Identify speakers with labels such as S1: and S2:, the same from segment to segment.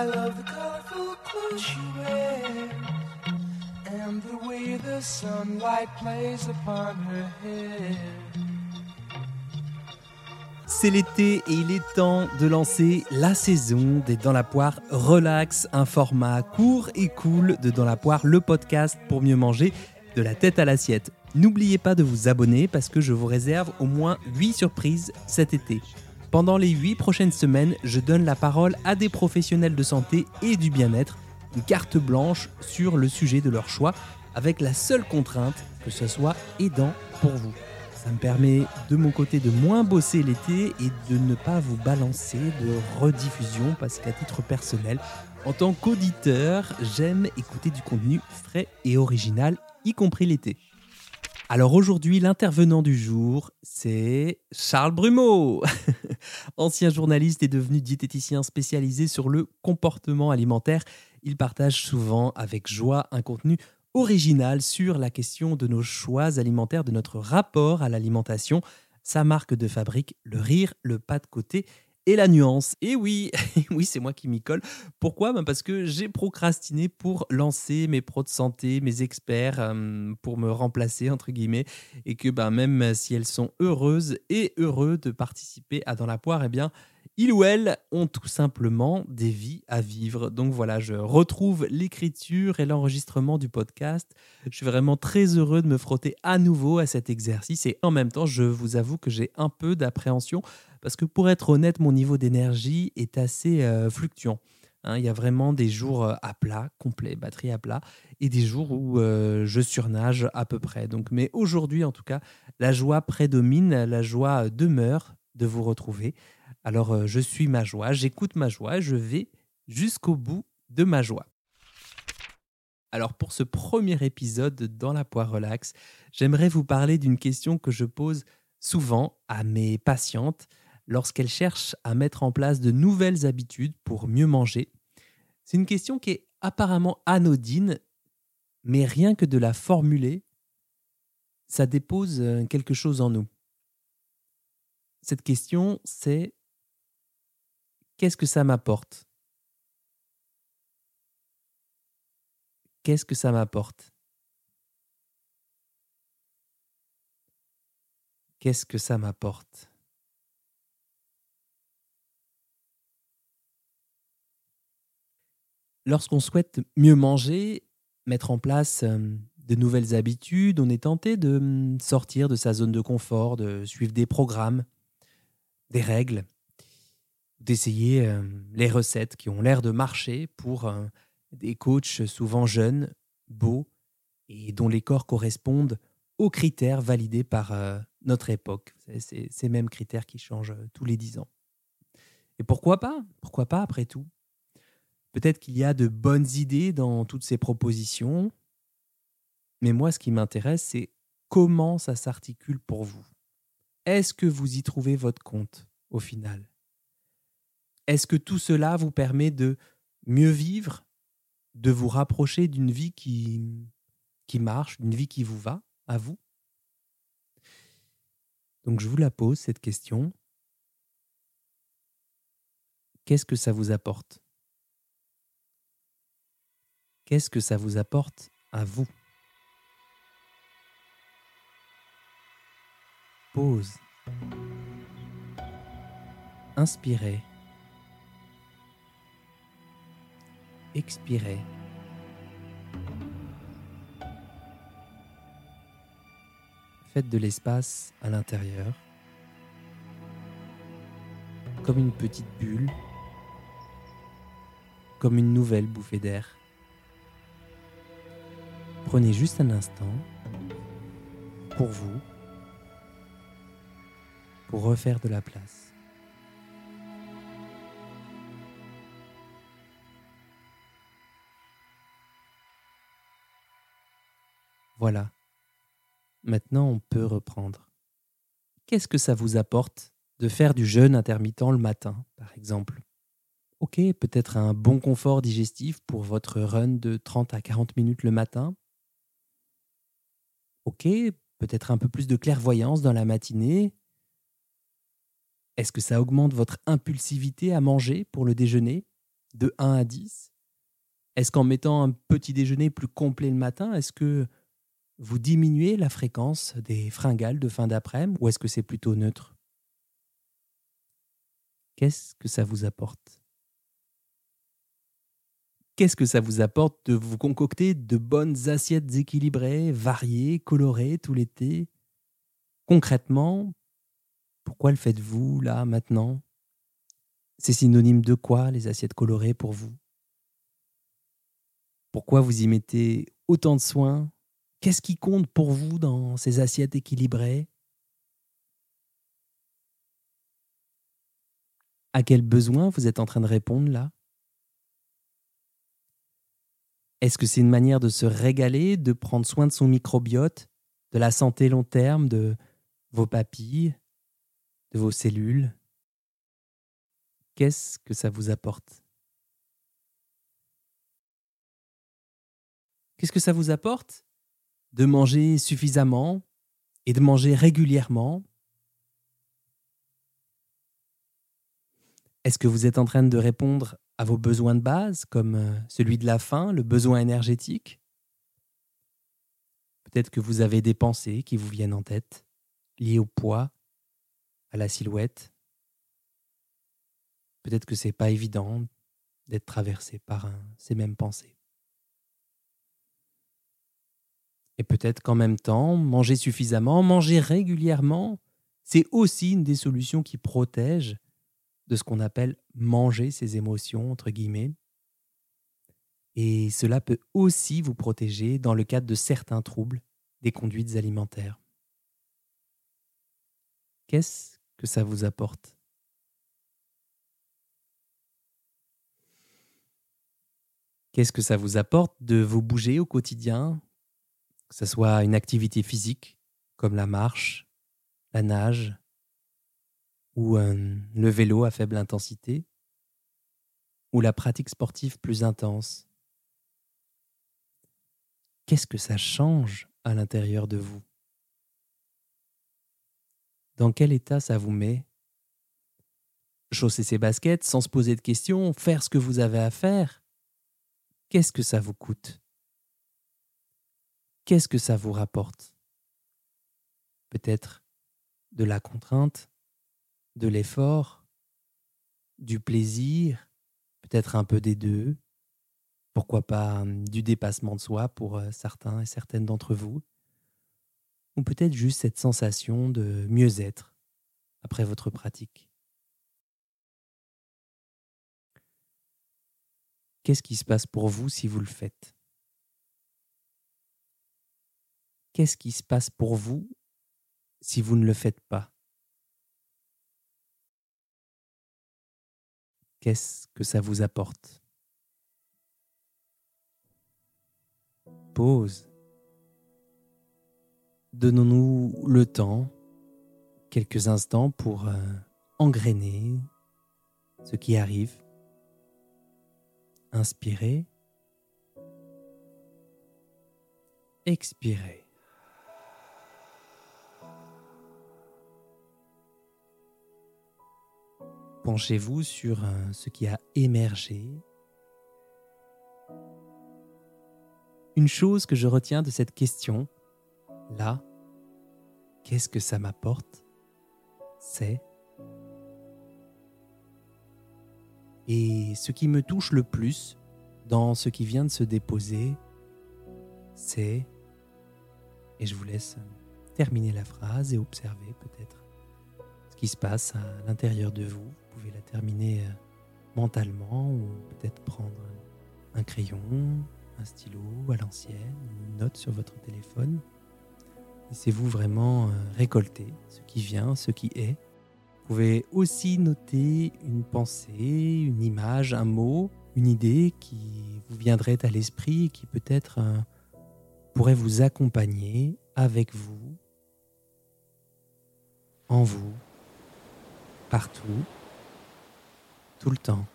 S1: I love the colorful clothes she wears and the way the sunlight plays upon her hair.
S2: C'est l'été et il est temps de lancer la saison des Dans la Poire Relax, un format court et cool de Dans la Poire, le podcast pour mieux manger de la tête à l'assiette. N'oubliez pas de vous abonner parce que je vous réserve au moins 8 surprises cet été. Pendant les 8 prochaines semaines, je donne la parole à des professionnels de santé et du bien-être, une carte blanche sur le sujet de leur choix, avec la seule contrainte que ce soit aidant pour vous. Ça me permet de mon côté de moins bosser l'été et de ne pas vous balancer de rediffusion parce qu'à titre personnel, en tant qu'auditeur, j'aime écouter du contenu frais et original, y compris l'été. Alors aujourd'hui, l'intervenant du jour, c'est Charles Brumeau. Ancien journaliste et devenu diététicien spécialisé sur le comportement alimentaire, il partage souvent avec joie un contenu original sur la question de nos choix alimentaires, de notre rapport à l'alimentation. Sa marque de fabrique, le rire, le pas de côté et la nuance. Et oui, oui, c'est moi qui m'y colle. Pourquoi? Ben Parce que j'ai procrastiné pour lancer mes pros de santé, mes experts, pour me remplacer, entre guillemets, et que ben, même si elles sont heureuses et heureux de participer à Dans la poire, eh bien, ils ou elles ont tout simplement des vies à vivre. Donc voilà, je retrouve l'écriture et l'enregistrement du podcast. Je suis vraiment très heureux de me frotter à nouveau à cet exercice et en même temps, je vous avoue que j'ai un peu d'appréhension parce que pour être honnête, mon niveau d'énergie est assez euh, fluctuant. Hein. il y a vraiment des jours euh, à plat, complet, batterie à plat, et des jours où euh, je surnage à peu près. Donc, mais aujourd'hui, en tout cas, la joie prédomine, la joie demeure de vous retrouver. Alors, je suis ma joie, j'écoute ma joie, je vais jusqu'au bout de ma joie. Alors, pour ce premier épisode dans la poire relax, j'aimerais vous parler d'une question que je pose souvent à mes patientes lorsqu'elles cherchent à mettre en place de nouvelles habitudes pour mieux manger C'est une question qui est apparemment anodine, mais rien que de la formuler, ça dépose euh, quelque chose en nous. Cette question, c'est qu'est-ce que ça m'apporte? Qu'est-ce que ça m'apporte? Qu'est-ce que ça m'apporte? Lorsqu'on souhaite mieux manger, mettre en place de nouvelles habitudes, on est tenté de sortir de sa zone de confort, de suivre des programmes, des règles, d'essayer les recettes qui ont l'air de marcher pour des coachs souvent jeunes, beaux et dont les corps correspondent aux critères validés par notre époque. C'est ces mêmes critères qui changent tous les dix ans. Et pourquoi pas? Pourquoi pas après tout? Peut-être qu'il y a de bonnes idées dans toutes ces propositions, mais moi, ce qui m'intéresse, c'est comment ça s'articule pour vous. Est-ce que vous y trouvez votre compte au final? Est-ce que tout cela vous permet de mieux vivre, de vous rapprocher d'une vie qui, marche, d'une vie qui vous va, à vous? Donc je vous la pose, cette question. Qu'est-ce que ça vous apporte? Qu'est-ce que ça vous apporte à vous? Pause. Inspirez. Expirez. Faites de l'espace à l'intérieur, comme une petite bulle, comme une nouvelle bouffée d'air. Prenez juste un instant pour vous, pour refaire de la place. Voilà. Maintenant, on peut reprendre. Qu'est-ce que ça vous apporte de faire du jeûne intermittent le matin, par exemple? Ok, peut-être un bon confort digestif pour votre run de 30 à 40 minutes le matin, Ok, peut-être un peu plus de clairvoyance dans la matinée. Est-ce que ça augmente votre impulsivité à manger pour le déjeuner de 1 à 10 Est-ce qu'en mettant un petit déjeuner plus complet le matin, est-ce que vous diminuez la fréquence des fringales de fin d'après-midi ou est-ce que c'est plutôt neutre? Qu'est-ce que ça vous apporte? Qu'est-ce que ça vous apporte de vous concocter de bonnes assiettes équilibrées, variées, colorées tout l'été? Concrètement, pourquoi le faites-vous là, maintenant? C'est synonyme de quoi les assiettes colorées pour vous? Pourquoi vous y mettez autant de soins Qu'est-ce qui compte pour vous dans ces assiettes équilibrées? À quel besoin vous êtes en train de répondre là? Est-ce que c'est une manière de se régaler, de prendre soin de son microbiote, de la santé long terme, de vos papilles, de vos cellules? Qu'est-ce que ça vous apporte? Qu'est-ce que ça vous apporte? De manger suffisamment et de manger régulièrement Est-ce que vous êtes en train de répondre à vos besoins de base, comme euh, celui de la faim, le besoin énergétique? Peut-être que vous avez des pensées qui vous viennent en tête, liées au poids, à la silhouette. Peut-être que c'est pas évident d'être traversé par ces mêmes pensées. Et peut-être qu'en même temps, manger suffisamment, manger régulièrement, c'est aussi une des solutions qui protège de ce qu'on appelle manger ses émotions, entre guillemets. Et cela peut aussi vous protéger dans le cadre de certains troubles des conduites alimentaires. Qu'est-ce que ça vous apporte? Qu'est-ce que ça vous apporte de vous bouger au quotidien, que ce soit une activité physique comme la marche, la nage, ou le vélo à faible intensité, ou la pratique sportive plus intense. Qu'est-ce que ça change à l'intérieur de vous? Dans quel état ça vous met? Chausser ses baskets sans se poser de questions, faire ce que vous avez à faire, qu'est-ce que ça vous coûte? Qu'est-ce que ça vous rapporte? Peut-être de la contrainte, de l'effort, du plaisir, peut-être un peu des deux, pourquoi pas hum, du dépassement de soi pour euh, certains et certaines d'entre vous, ou peut-être juste cette sensation de mieux-être après votre pratique. Qu'est-ce qui se passe pour vous si vous le faites? Qu'est-ce qui se passe pour vous si vous ne le faites pas? Qu'est-ce que ça vous apporte? Pause. Donnons-nous le temps, quelques instants pour euh, engrainer ce qui arrive. Inspirez. Expirez. Penchez-vous sur euh, ce qui a émergé. Une chose que je retiens de cette question, là, qu'est-ce que ça m'apporte? C'est Et ce qui me touche le plus dans ce qui vient de se déposer, c'est, et je vous laisse terminer la phrase et observer peut-être qui se passe à l'intérieur de vous vous pouvez la terminer euh, mentalement ou peut-être prendre un crayon, un stylo à l'ancienne, une note sur votre téléphone. Laissez-vous vraiment euh, récolter ce qui vient, ce qui est. Vous pouvez aussi noter une pensée, une image, un mot, une idée qui vous viendrait à l'esprit et qui peut-être euh, pourrait vous accompagner avec vous, en vous, partout tout le temps.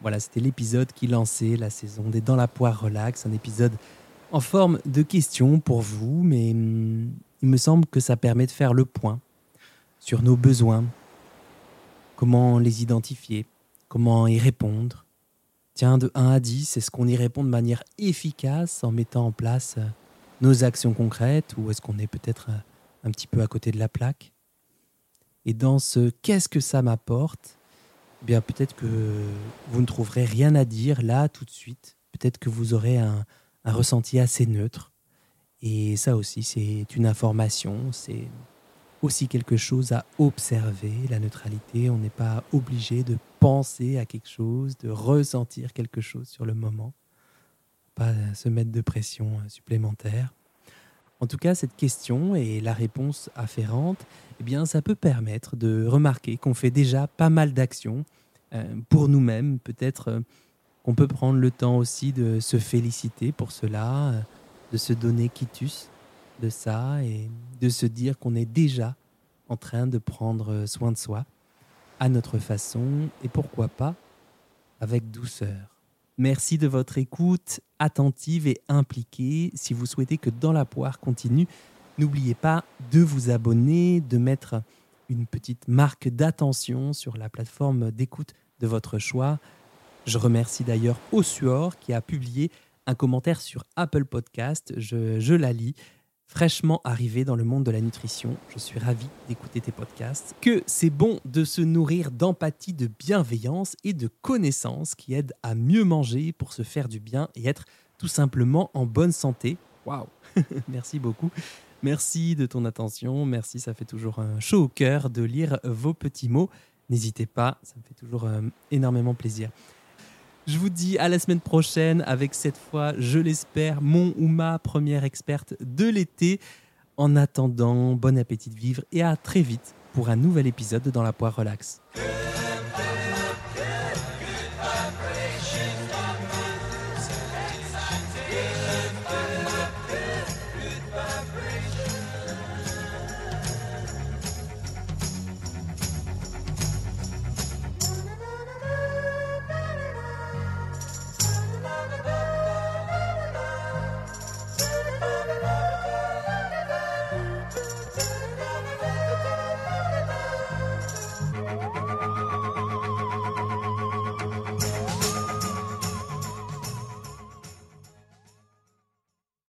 S2: Voilà, c'était l'épisode qui lançait la saison des Dans la poire relax, un épisode en forme de question pour vous, mais hum, il me semble que ça permet de faire le point sur nos besoins, comment les identifier, comment y répondre. Tiens, de 1 à 10, est-ce qu'on y répond de manière efficace en mettant en place euh, nos actions concrètes ou est-ce qu'on est peut-être euh, un petit peu à côté de la plaque? Et dans ce qu'est-ce que ça m'apporte, eh bien peut-être que vous ne trouverez rien à dire là tout de suite. Peut-être que vous aurez un, un ressenti assez neutre. Et ça aussi, c'est une information, c'est aussi quelque chose à observer, la neutralité. On n'est pas obligé de penser à quelque chose, de ressentir quelque chose sur le moment, pas se mettre de pression supplémentaire. En tout cas, cette question et la réponse afférente, eh bien, ça peut permettre de remarquer qu'on fait déjà pas mal d'actions euh, pour nous-mêmes. Peut-être euh, qu'on peut prendre le temps aussi de se féliciter pour cela, euh, de se donner quitus de ça et de se dire qu'on est déjà en train de prendre soin de soi à notre façon et pourquoi pas avec douceur. Merci de votre écoute attentive et impliquée. Si vous souhaitez que Dans la poire continue, n'oubliez pas de vous abonner, de mettre une petite marque d'attention sur la plateforme d'écoute de votre choix. Je remercie d'ailleurs Ossuor qui a publié un commentaire sur Apple Podcast. Je, je la lis fraîchement arrivé dans le monde de la nutrition. Je suis ravi d'écouter tes podcasts. Que c'est bon de se nourrir d'empathie, de bienveillance et de connaissances qui aident à mieux manger pour se faire du bien et être tout simplement en bonne santé. Waouh Merci beaucoup. Merci de ton attention. Merci, ça fait toujours un chaud au cœur de lire vos petits mots. N'hésitez pas, ça me fait toujours euh, énormément plaisir. Je vous dis à la semaine prochaine avec cette fois, je l'espère, mon ou ma première experte de l'été. En attendant, bon appétit de vivre et à très vite pour un nouvel épisode dans la poire relax.